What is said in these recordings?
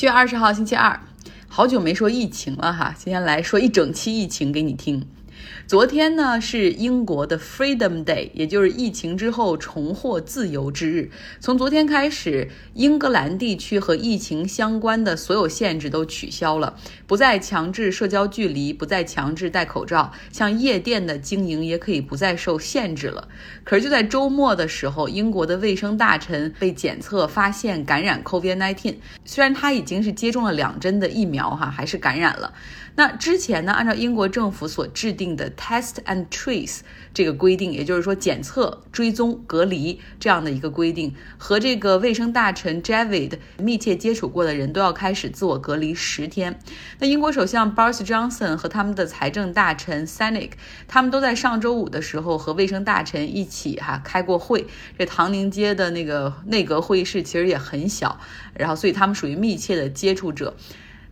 七月二十号，星期二，好久没说疫情了哈，今天来说一整期疫情给你听。昨天呢是英国的 Freedom Day，也就是疫情之后重获自由之日。从昨天开始，英格兰地区和疫情相关的所有限制都取消了，不再强制社交距离，不再强制戴口罩，像夜店的经营也可以不再受限制了。可是就在周末的时候，英国的卫生大臣被检测发现感染 COVID-19，虽然他已经是接种了两针的疫苗哈，还是感染了。那之前呢，按照英国政府所制定的 Test and Trace 这个规定，也就是说检测、追踪、隔离这样的一个规定，和这个卫生大臣 Javid 密切接触过的人都要开始自我隔离十天。那英国首相 Boris Johnson 和他们的财政大臣 Sunak，他们都在上周五的时候和卫生大臣一起哈开过会。这唐宁街的那个内阁会议室其实也很小，然后所以他们属于密切的接触者。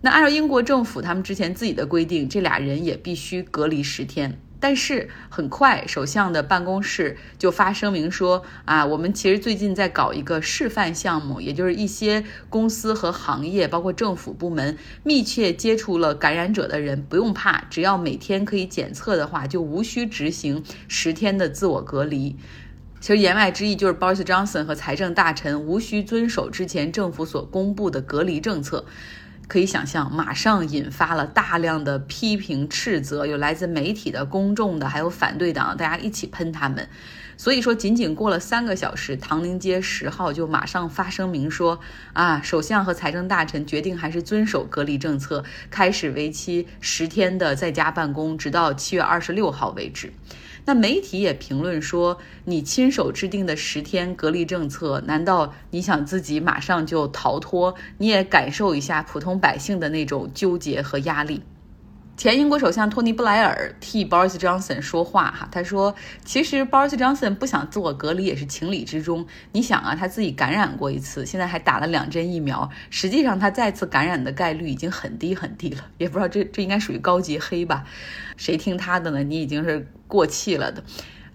那按照英国政府他们之前自己的规定，这俩人也必须隔离十天。但是很快，首相的办公室就发声明说：“啊，我们其实最近在搞一个示范项目，也就是一些公司和行业，包括政府部门，密切接触了感染者的人不用怕，只要每天可以检测的话，就无需执行十天的自我隔离。”其实言外之意就是，Boris Johnson 和财政大臣无需遵守之前政府所公布的隔离政策。可以想象，马上引发了大量的批评、斥责，有来自媒体的、公众的，还有反对党，大家一起喷他们。所以说，仅仅过了三个小时，唐宁街十号就马上发声明说：啊，首相和财政大臣决定还是遵守隔离政策，开始为期十天的在家办公，直到七月二十六号为止。那媒体也评论说，你亲手制定的十天隔离政策，难道你想自己马上就逃脱？你也感受一下普通百姓的那种纠结和压力。前英国首相托尼·布莱尔替 Boris Johnson 说话，哈，他说：“其实 Boris Johnson 不想自我隔离也是情理之中。你想啊，他自己感染过一次，现在还打了两针疫苗，实际上他再次感染的概率已经很低很低了。也不知道这这应该属于高级黑吧？谁听他的呢？你已经是过气了的。”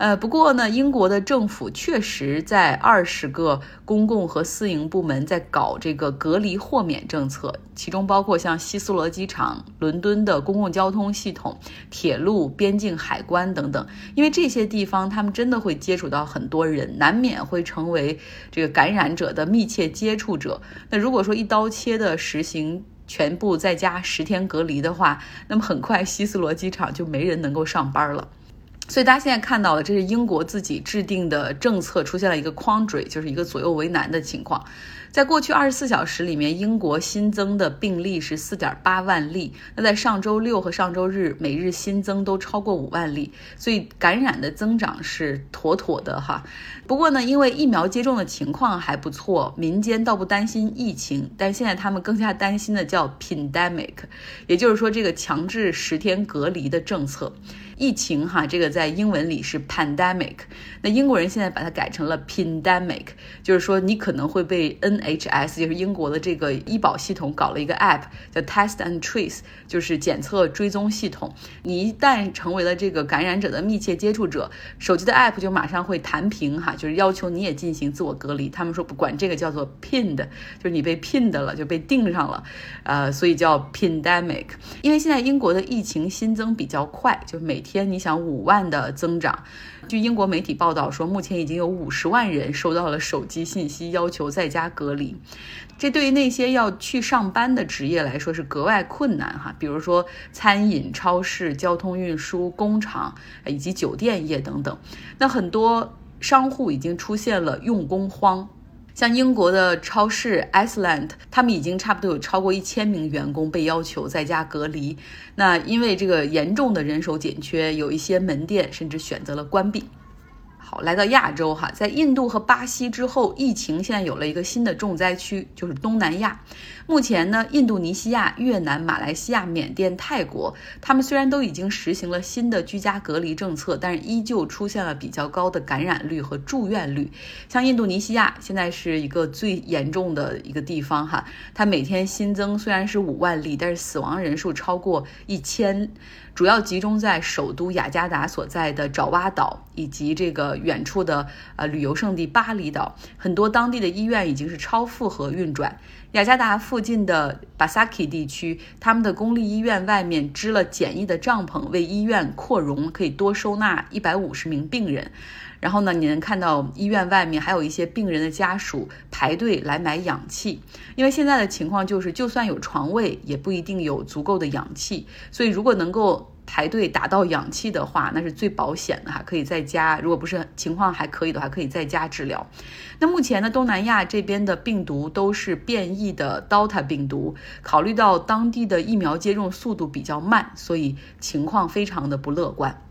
呃，不过呢，英国的政府确实在二十个公共和私营部门在搞这个隔离豁免政策，其中包括像希斯罗机场、伦敦的公共交通系统、铁路、边境海关等等。因为这些地方他们真的会接触到很多人，难免会成为这个感染者的密切接触者。那如果说一刀切的实行全部在家十天隔离的话，那么很快希斯罗机场就没人能够上班了。所以大家现在看到的，这是英国自己制定的政策出现了一个 quandary，就是一个左右为难的情况。在过去二十四小时里面，英国新增的病例是四点八万例。那在上周六和上周日，每日新增都超过五万例，所以感染的增长是妥妥的哈。不过呢，因为疫苗接种的情况还不错，民间倒不担心疫情。但现在他们更加担心的叫 pandemic，也就是说这个强制十天隔离的政策。疫情哈，这个在英文里是 pandemic，那英国人现在把它改成了 pandemic，就是说你可能会被 NHS，就是英国的这个医保系统搞了一个 app 叫 Test and Trace，就是检测追踪系统。你一旦成为了这个感染者的密切接触者，手机的 app 就马上会弹屏哈，就是要求你也进行自我隔离。他们说不管这个叫做 pinned，就是你被 pinned 了，就被钉上了，呃，所以叫 pandemic。因为现在英国的疫情新增比较快，就每天天你想五万的增长，据英国媒体报道说，目前已经有五十万人收到了手机信息，要求在家隔离。这对于那些要去上班的职业来说是格外困难哈，比如说餐饮、超市、交通运输、工厂以及酒店业等等。那很多商户已经出现了用工荒。像英国的超市 Iceland，他们已经差不多有超过一千名员工被要求在家隔离。那因为这个严重的人手紧缺，有一些门店甚至选择了关闭。好，来到亚洲哈，在印度和巴西之后，疫情现在有了一个新的重灾区，就是东南亚。目前呢，印度尼西亚、越南、马来西亚、缅甸、泰国，他们虽然都已经实行了新的居家隔离政策，但是依旧出现了比较高的感染率和住院率。像印度尼西亚现在是一个最严重的一个地方哈，它每天新增虽然是五万例，但是死亡人数超过一千，主要集中在首都雅加达所在的爪哇岛以及这个远处的呃旅游胜地巴厘岛，很多当地的医院已经是超负荷运转。雅加达附近的巴萨基地区，他们的公立医院外面支了简易的帐篷，为医院扩容，可以多收纳一百五十名病人。然后呢，你能看到医院外面还有一些病人的家属排队来买氧气，因为现在的情况就是，就算有床位，也不一定有足够的氧气。所以，如果能够排队打到氧气的话，那是最保险的哈，可以在家。如果不是情况还可以的话，可以在家治疗。那目前呢，东南亚这边的病毒都是变异的 Delta 病毒，考虑到当地的疫苗接种速度比较慢，所以情况非常的不乐观。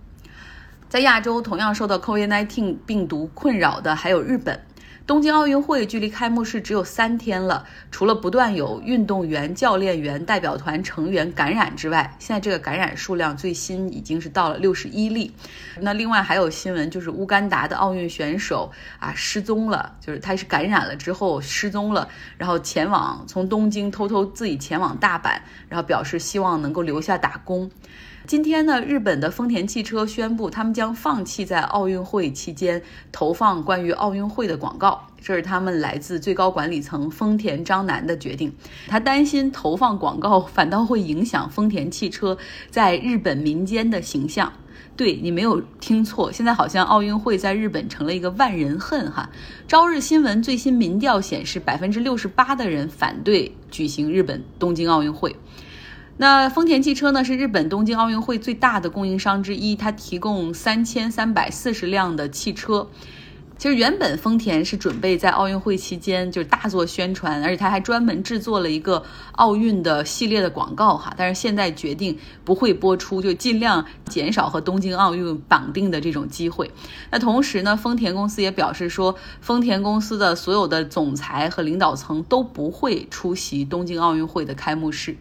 在亚洲，同样受到 COVID-19 病毒困扰的还有日本。东京奥运会距离开幕式只有三天了，除了不断有运动员、教练员、代表团成员感染之外，现在这个感染数量最新已经是到了六十一例。那另外还有新闻，就是乌干达的奥运选手啊失踪了，就是他是感染了之后失踪了，然后前往从东京偷偷自己前往大阪，然后表示希望能够留下打工。今天呢，日本的丰田汽车宣布，他们将放弃在奥运会期间投放关于奥运会的广告。这是他们来自最高管理层丰田章男的决定。他担心投放广告反倒会影响丰田汽车在日本民间的形象。对你没有听错，现在好像奥运会在日本成了一个万人恨哈。朝日新闻最新民调显示，百分之六十八的人反对举行日本东京奥运会。那丰田汽车呢，是日本东京奥运会最大的供应商之一，它提供三千三百四十辆的汽车。其实原本丰田是准备在奥运会期间就大做宣传，而且他还专门制作了一个奥运的系列的广告哈。但是现在决定不会播出，就尽量减少和东京奥运绑定的这种机会。那同时呢，丰田公司也表示说，丰田公司的所有的总裁和领导层都不会出席东京奥运会的开幕式。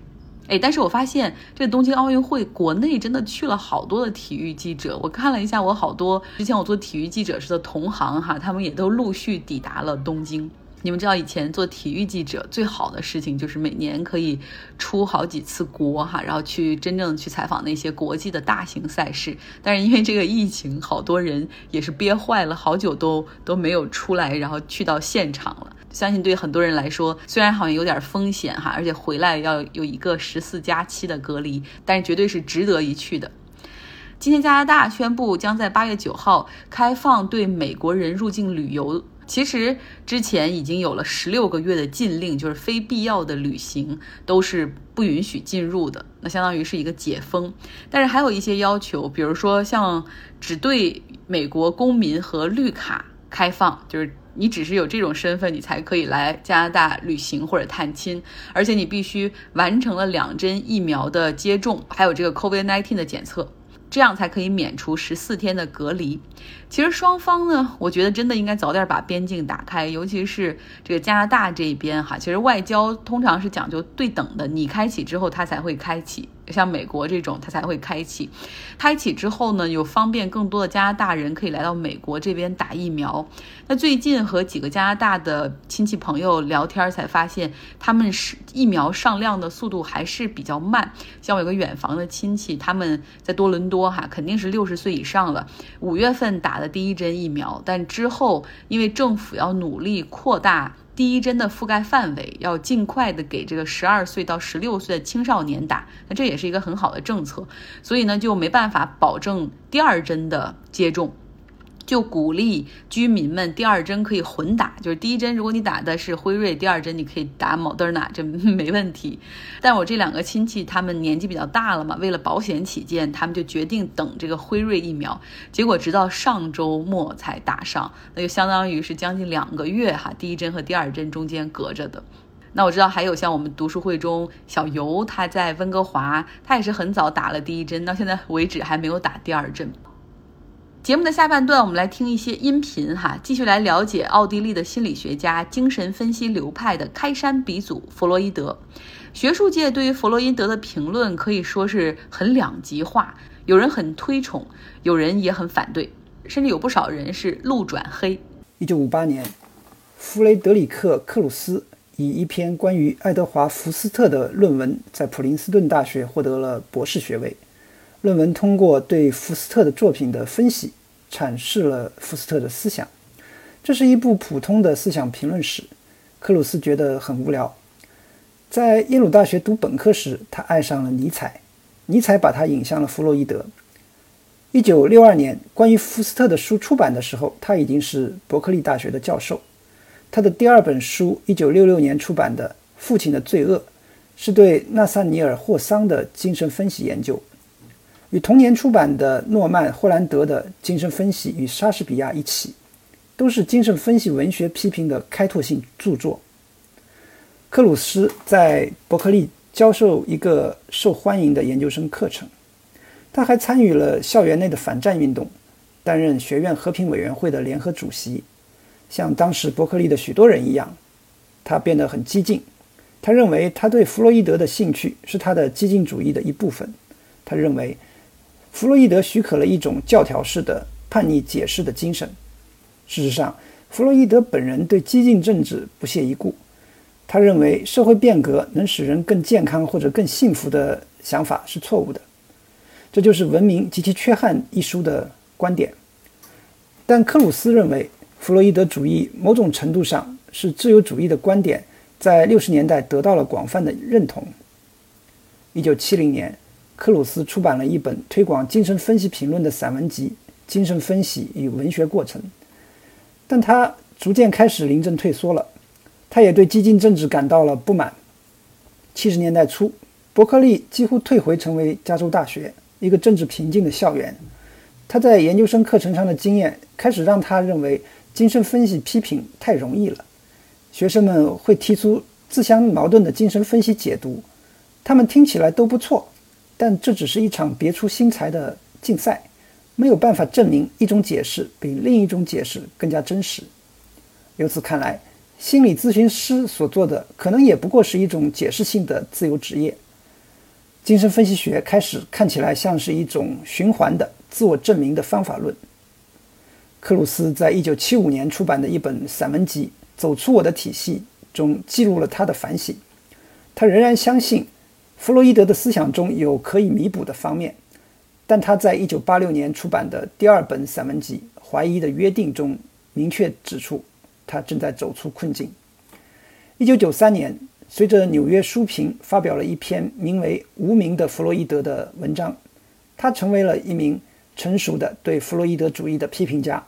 哎，但是我发现这个东京奥运会国内真的去了好多的体育记者。我看了一下，我好多之前我做体育记者时的同行哈，他们也都陆续抵达了东京。你们知道以前做体育记者最好的事情就是每年可以出好几次国哈，然后去真正去采访那些国际的大型赛事。但是因为这个疫情，好多人也是憋坏了，好久都都没有出来，然后去到现场了。相信对很多人来说，虽然好像有点风险哈，而且回来要有一个十四加七的隔离，但是绝对是值得一去的。今天加拿大宣布将在八月九号开放对美国人入境旅游。其实之前已经有了十六个月的禁令，就是非必要的旅行都是不允许进入的，那相当于是一个解封。但是还有一些要求，比如说像只对美国公民和绿卡开放，就是。你只是有这种身份，你才可以来加拿大旅行或者探亲，而且你必须完成了两针疫苗的接种，还有这个 COVID-19 的检测，这样才可以免除十四天的隔离。其实双方呢，我觉得真的应该早点把边境打开，尤其是这个加拿大这边哈，其实外交通常是讲究对等的，你开启之后，它才会开启。像美国这种，它才会开启。开启之后呢，有方便更多的加拿大人可以来到美国这边打疫苗。那最近和几个加拿大的亲戚朋友聊天，才发现他们是疫苗上量的速度还是比较慢。像我有个远房的亲戚，他们在多伦多哈，肯定是六十岁以上了，五月份打第一针疫苗，但之后因为政府要努力扩大。第一针的覆盖范围要尽快的给这个十二岁到十六岁的青少年打，那这也是一个很好的政策，所以呢就没办法保证第二针的接种。就鼓励居民们第二针可以混打，就是第一针如果你打的是辉瑞，第二针你可以打莫德纳，这没问题。但我这两个亲戚他们年纪比较大了嘛，为了保险起见，他们就决定等这个辉瑞疫苗。结果直到上周末才打上，那就相当于是将近两个月哈，第一针和第二针中间隔着的。那我知道还有像我们读书会中小游，他在温哥华，他也是很早打了第一针，到现在为止还没有打第二针。节目的下半段，我们来听一些音频哈，继续来了解奥地利的心理学家、精神分析流派的开山鼻祖弗洛伊德。学术界对于弗洛伊德的评论可以说是很两极化，有人很推崇，有人也很反对，甚至有不少人是路转黑。一九五八年，弗雷德里克·克鲁斯以一篇关于爱德华·福斯特的论文，在普林斯顿大学获得了博士学位。论文通过对福斯特的作品的分析，阐释了福斯特的思想。这是一部普通的思想评论史。克鲁斯觉得很无聊。在耶鲁大学读本科时，他爱上了尼采，尼采把他引向了弗洛伊德。一九六二年，关于福斯特的书出版的时候，他已经是伯克利大学的教授。他的第二本书，一九六六年出版的《父亲的罪恶》，是对纳萨尼尔·霍桑的精神分析研究。与同年出版的诺曼·霍兰德的《精神分析与莎士比亚》一起，都是精神分析文学批评的开拓性著作。克鲁斯在伯克利教授一个受欢迎的研究生课程，他还参与了校园内的反战运动，担任学院和平委员会的联合主席。像当时伯克利的许多人一样，他变得很激进。他认为他对弗洛伊德的兴趣是他的激进主义的一部分。他认为。弗洛伊德许可了一种教条式的叛逆解释的精神。事实上，弗洛伊德本人对激进政治不屑一顾。他认为社会变革能使人更健康或者更幸福的想法是错误的。这就是《文明及其缺憾》一书的观点。但克鲁斯认为，弗洛伊德主义某种程度上是自由主义的观点，在六十年代得到了广泛的认同。一九七零年。克鲁斯出版了一本推广精神分析评论的散文集《精神分析与文学过程》，但他逐渐开始临阵退缩了。他也对激进政治感到了不满。七十年代初，伯克利几乎退回成为加州大学一个政治平静的校园。他在研究生课程上的经验开始让他认为精神分析批评太容易了。学生们会提出自相矛盾的精神分析解读，他们听起来都不错。但这只是一场别出心裁的竞赛，没有办法证明一种解释比另一种解释更加真实。由此看来，心理咨询师所做的可能也不过是一种解释性的自由职业。精神分析学开始看起来像是一种循环的自我证明的方法论。克鲁斯在一九七五年出版的一本散文集《走出我的体系》中记录了他的反省。他仍然相信。弗洛伊德的思想中有可以弥补的方面，但他在一九八六年出版的第二本散文集《怀疑的约定》中明确指出，他正在走出困境。一九九三年，随着纽约书评发表了一篇名为《无名的弗洛伊德》的文章，他成为了一名成熟的对弗洛伊德主义的批评家，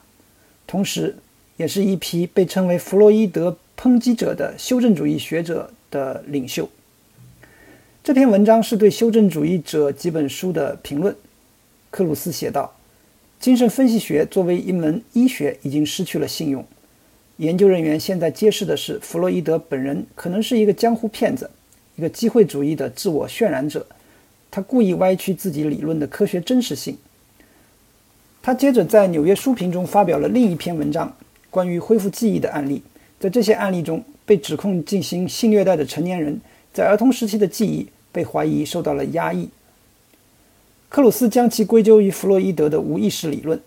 同时也是一批被称为弗洛伊德抨击者的修正主义学者的领袖。这篇文章是对修正主义者几本书的评论。克鲁斯写道：“精神分析学作为一门医学已经失去了信用。研究人员现在揭示的是，弗洛伊德本人可能是一个江湖骗子，一个机会主义的自我渲染者。他故意歪曲自己理论的科学真实性。”他接着在《纽约书评》中发表了另一篇文章，关于恢复记忆的案例。在这些案例中，被指控进行性虐待的成年人。在儿童时期的记忆被怀疑受到了压抑。克鲁斯将其归咎于弗洛伊德的无意识理论。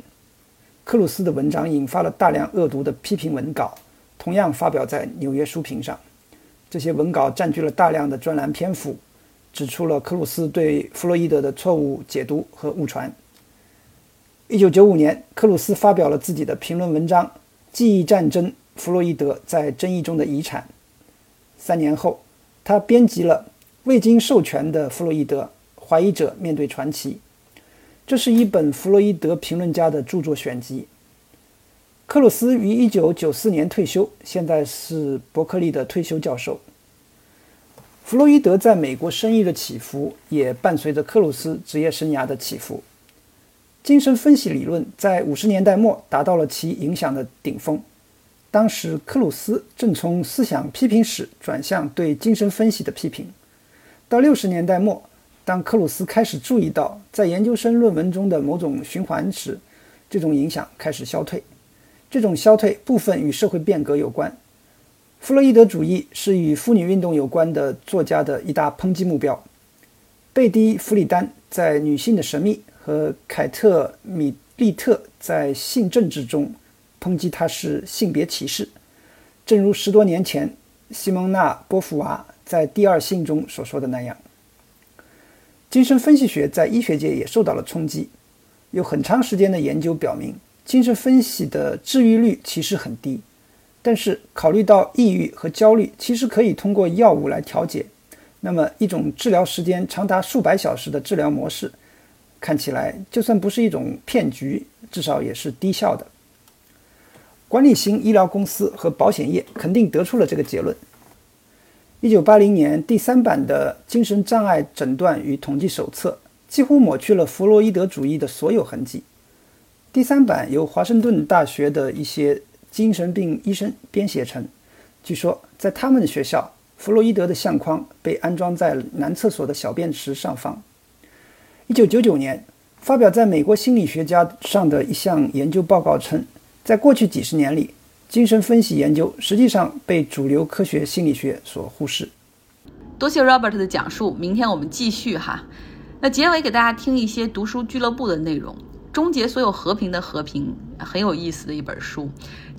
克鲁斯的文章引发了大量恶毒的批评文稿，同样发表在《纽约书评》上。这些文稿占据了大量的专栏篇幅，指出了克鲁斯对弗洛伊德的错误解读和误传。1995年，克鲁斯发表了自己的评论文章《记忆战争：弗洛伊德在争议中的遗产》。三年后。他编辑了《未经授权的弗洛伊德：怀疑者面对传奇》，这是一本弗洛伊德评论家的著作选集。克鲁斯于1994年退休，现在是伯克利的退休教授。弗洛伊德在美国声誉的起伏，也伴随着克鲁斯职业生涯的起伏。精神分析理论在50年代末达到了其影响的顶峰。当时，克鲁斯正从思想批评史转向对精神分析的批评。到六十年代末，当克鲁斯开始注意到在研究生论文中的某种循环时，这种影响开始消退。这种消退部分与社会变革有关。弗洛伊德主义是与妇女运动有关的作家的一大抨击目标。贝蒂·弗里丹在《女性的神秘》和凯特·米利特在《性政治》中。抨击他是性别歧视，正如十多年前西蒙娜·波伏娃在《第二性》中所说的那样。精神分析学在医学界也受到了冲击。有很长时间的研究表明，精神分析的治愈率其实很低。但是，考虑到抑郁和焦虑其实可以通过药物来调节，那么一种治疗时间长达数百小时的治疗模式，看起来就算不是一种骗局，至少也是低效的。管理型医疗公司和保险业肯定得出了这个结论。一九八零年第三版的精神障碍诊断与统计手册几乎抹去了弗洛伊德主义的所有痕迹。第三版由华盛顿大学的一些精神病医生编写成。据说，在他们的学校，弗洛伊德的相框被安装在男厕所的小便池上方。一九九九年，发表在美国心理学家上的一项研究报告称，在过去几十年里，精神分析研究实际上被主流科学心理学所忽视。多谢 Robert 的讲述，明天我们继续哈。那结尾给大家听一些读书俱乐部的内容。终结所有和平的和平，很有意思的一本书，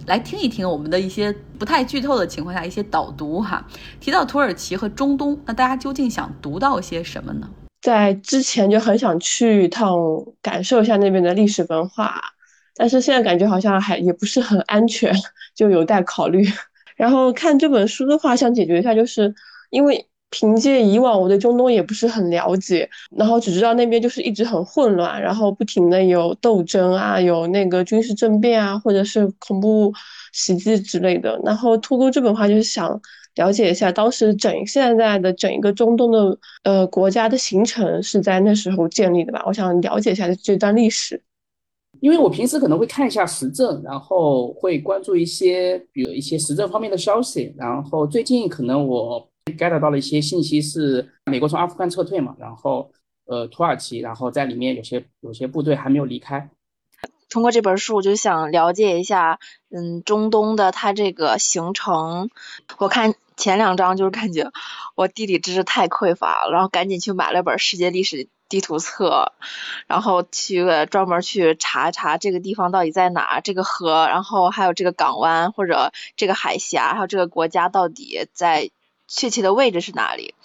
来听一听我们的一些不太剧透的情况下一些导读哈。提到土耳其和中东，那大家究竟想读到些什么呢？在之前就很想去一趟，感受一下那边的历史文化，但是现在感觉好像还也不是很安全，就有待考虑。然后看这本书的话，想解决一下，就是因为。凭借以往我对中东也不是很了解，然后只知道那边就是一直很混乱，然后不停的有斗争啊，有那个军事政变啊，或者是恐怖袭击之类的。然后透过这本话，就是想了解一下当时整现在的整一个中东的呃国家的形成是在那时候建立的吧？我想了解一下这段历史，因为我平时可能会看一下时政，然后会关注一些比如一些时政方面的消息，然后最近可能我。get 到了一些信息，是美国从阿富汗撤退嘛，然后呃土耳其，然后在里面有些有些部队还没有离开。通过这本书，我就想了解一下，嗯，中东的它这个行程。我看前两章就是感觉我地理知识太匮乏了，然后赶紧去买了本世界历史地图册，然后去专门去查一查这个地方到底在哪，这个河，然后还有这个港湾或者这个海峡，还有这个国家到底在。确切的位置是哪里？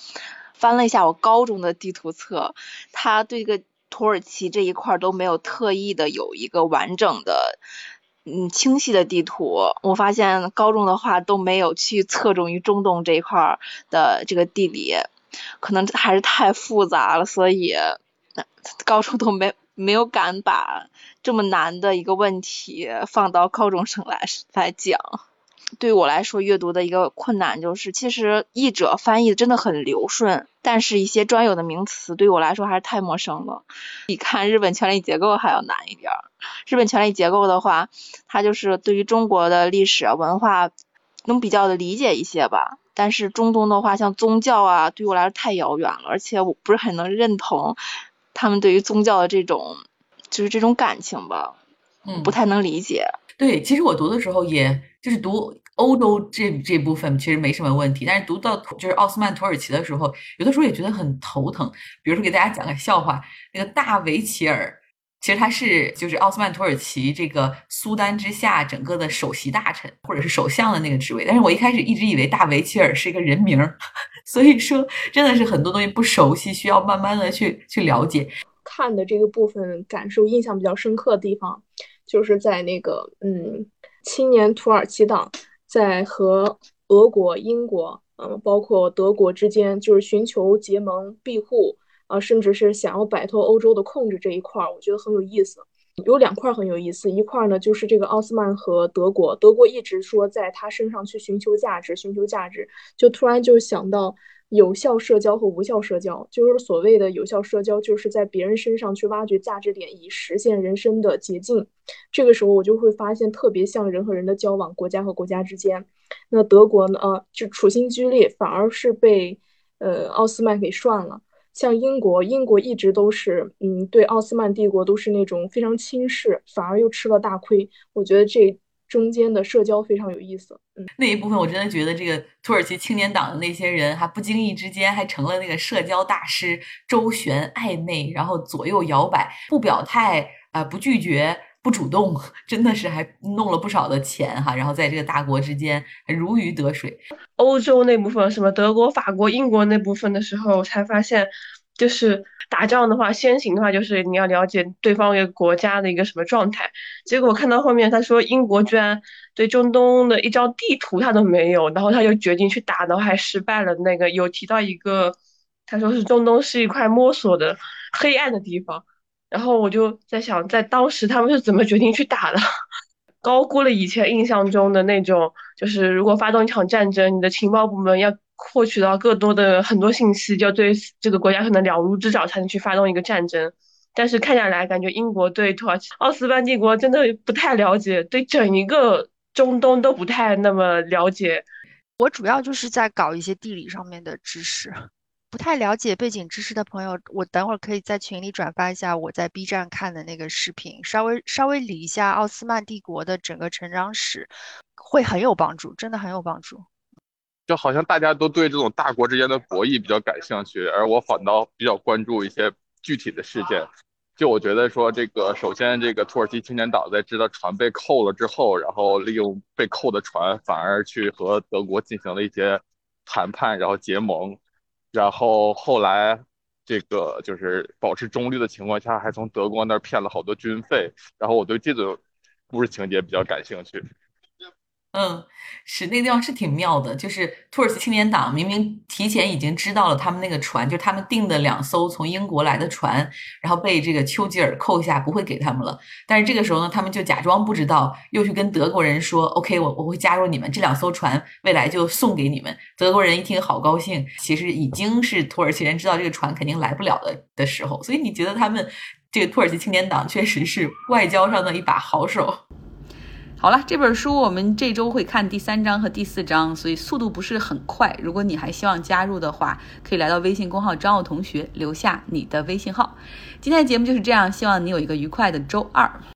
翻了一下我高中的地图册，他对这个土耳其这一块都没有特意的有一个完整的、嗯清晰的地图。我发现高中的话都没有去侧重于中东这一块的这个地理，可能还是太复杂了，所以高中都没没有敢把这么难的一个问题放到高中生来来讲。对我来说，阅读的一个困难就是，其实译者翻译的真的很流顺，但是一些专有的名词对我来说还是太陌生了，比看日本权力结构还要难一点。日本权力结构的话，它就是对于中国的历史文化能比较的理解一些吧，但是中东的话，像宗教啊，对我来说太遥远了，而且我不是很能认同他们对于宗教的这种就是这种感情吧，嗯，不太能理解。对，其实我读的时候也就是读。欧洲这这部分其实没什么问题，但是读到就是奥斯曼土耳其的时候，有的时候也觉得很头疼。比如说给大家讲个笑话，那个大维齐尔，其实他是就是奥斯曼土耳其这个苏丹之下整个的首席大臣或者是首相的那个职位。但是我一开始一直以为大维齐尔是一个人名，所以说真的是很多东西不熟悉，需要慢慢的去去了解。看的这个部分感受印象比较深刻的地方，就是在那个嗯青年土耳其党。在和俄国、英国，嗯，包括德国之间，就是寻求结盟庇护啊，甚至是想要摆脱欧洲的控制这一块儿，我觉得很有意思。有两块很有意思，一块呢就是这个奥斯曼和德国，德国一直说在他身上去寻求价值，寻求价值，就突然就想到。有效社交和无效社交，就是所谓的有效社交，就是在别人身上去挖掘价值点，以实现人生的捷径。这个时候，我就会发现特别像人和人的交往，国家和国家之间。那德国呢？呃，就处心积虑，反而是被呃奥斯曼给涮了。像英国，英国一直都是嗯对奥斯曼帝国都是那种非常轻视，反而又吃了大亏。我觉得这。中间的社交非常有意思，嗯，那一部分我真的觉得这个土耳其青年党的那些人，还不经意之间还成了那个社交大师，周旋暧昧，然后左右摇摆，不表态啊，不拒绝，不主动，真的是还弄了不少的钱哈，然后在这个大国之间如鱼得水。欧洲那部分什么德国、法国、英国那部分的时候，才发现。就是打仗的话，先行的话就是你要了解对方一个国家的一个什么状态。结果看到后面，他说英国居然对中东的一张地图他都没有，然后他就决定去打，然后还失败了。那个有提到一个他说是中东是一块摸索的黑暗的地方。然后我就在想，在当时他们是怎么决定去打的？高估了以前印象中的那种，就是如果发动一场战争，你的情报部门要获取到更多的很多信息，就要对这个国家可能了如指掌，才能去发动一个战争。但是看下来，感觉英国对土耳其奥斯曼帝国真的不太了解，对整一个中东都不太那么了解。我主要就是在搞一些地理上面的知识。不太了解背景知识的朋友，我等会儿可以在群里转发一下我在 B 站看的那个视频，稍微稍微理一下奥斯曼帝国的整个成长史，会很有帮助，真的很有帮助。就好像大家都对这种大国之间的博弈比较感兴趣，而我反倒比较关注一些具体的事件。就我觉得说，这个首先这个土耳其青年党在知道船被扣了之后，然后利用被扣的船，反而去和德国进行了一些谈判，然后结盟。然后后来，这个就是保持中立的情况下，还从德国那儿骗了好多军费。然后我对这个故事情节比较感兴趣。嗯，是那个地方是挺妙的，就是土耳其青年党明明提前已经知道了他们那个船，就他们订的两艘从英国来的船，然后被这个丘吉尔扣下，不会给他们了。但是这个时候呢，他们就假装不知道，又去跟德国人说：“OK，我我会加入你们，这两艘船未来就送给你们。”德国人一听好高兴，其实已经是土耳其人知道这个船肯定来不了的的时候。所以你觉得他们这个土耳其青年党确实是外交上的一把好手。好了，这本书我们这周会看第三章和第四章，所以速度不是很快。如果你还希望加入的话，可以来到微信公号张奥同学，留下你的微信号。今天的节目就是这样，希望你有一个愉快的周二。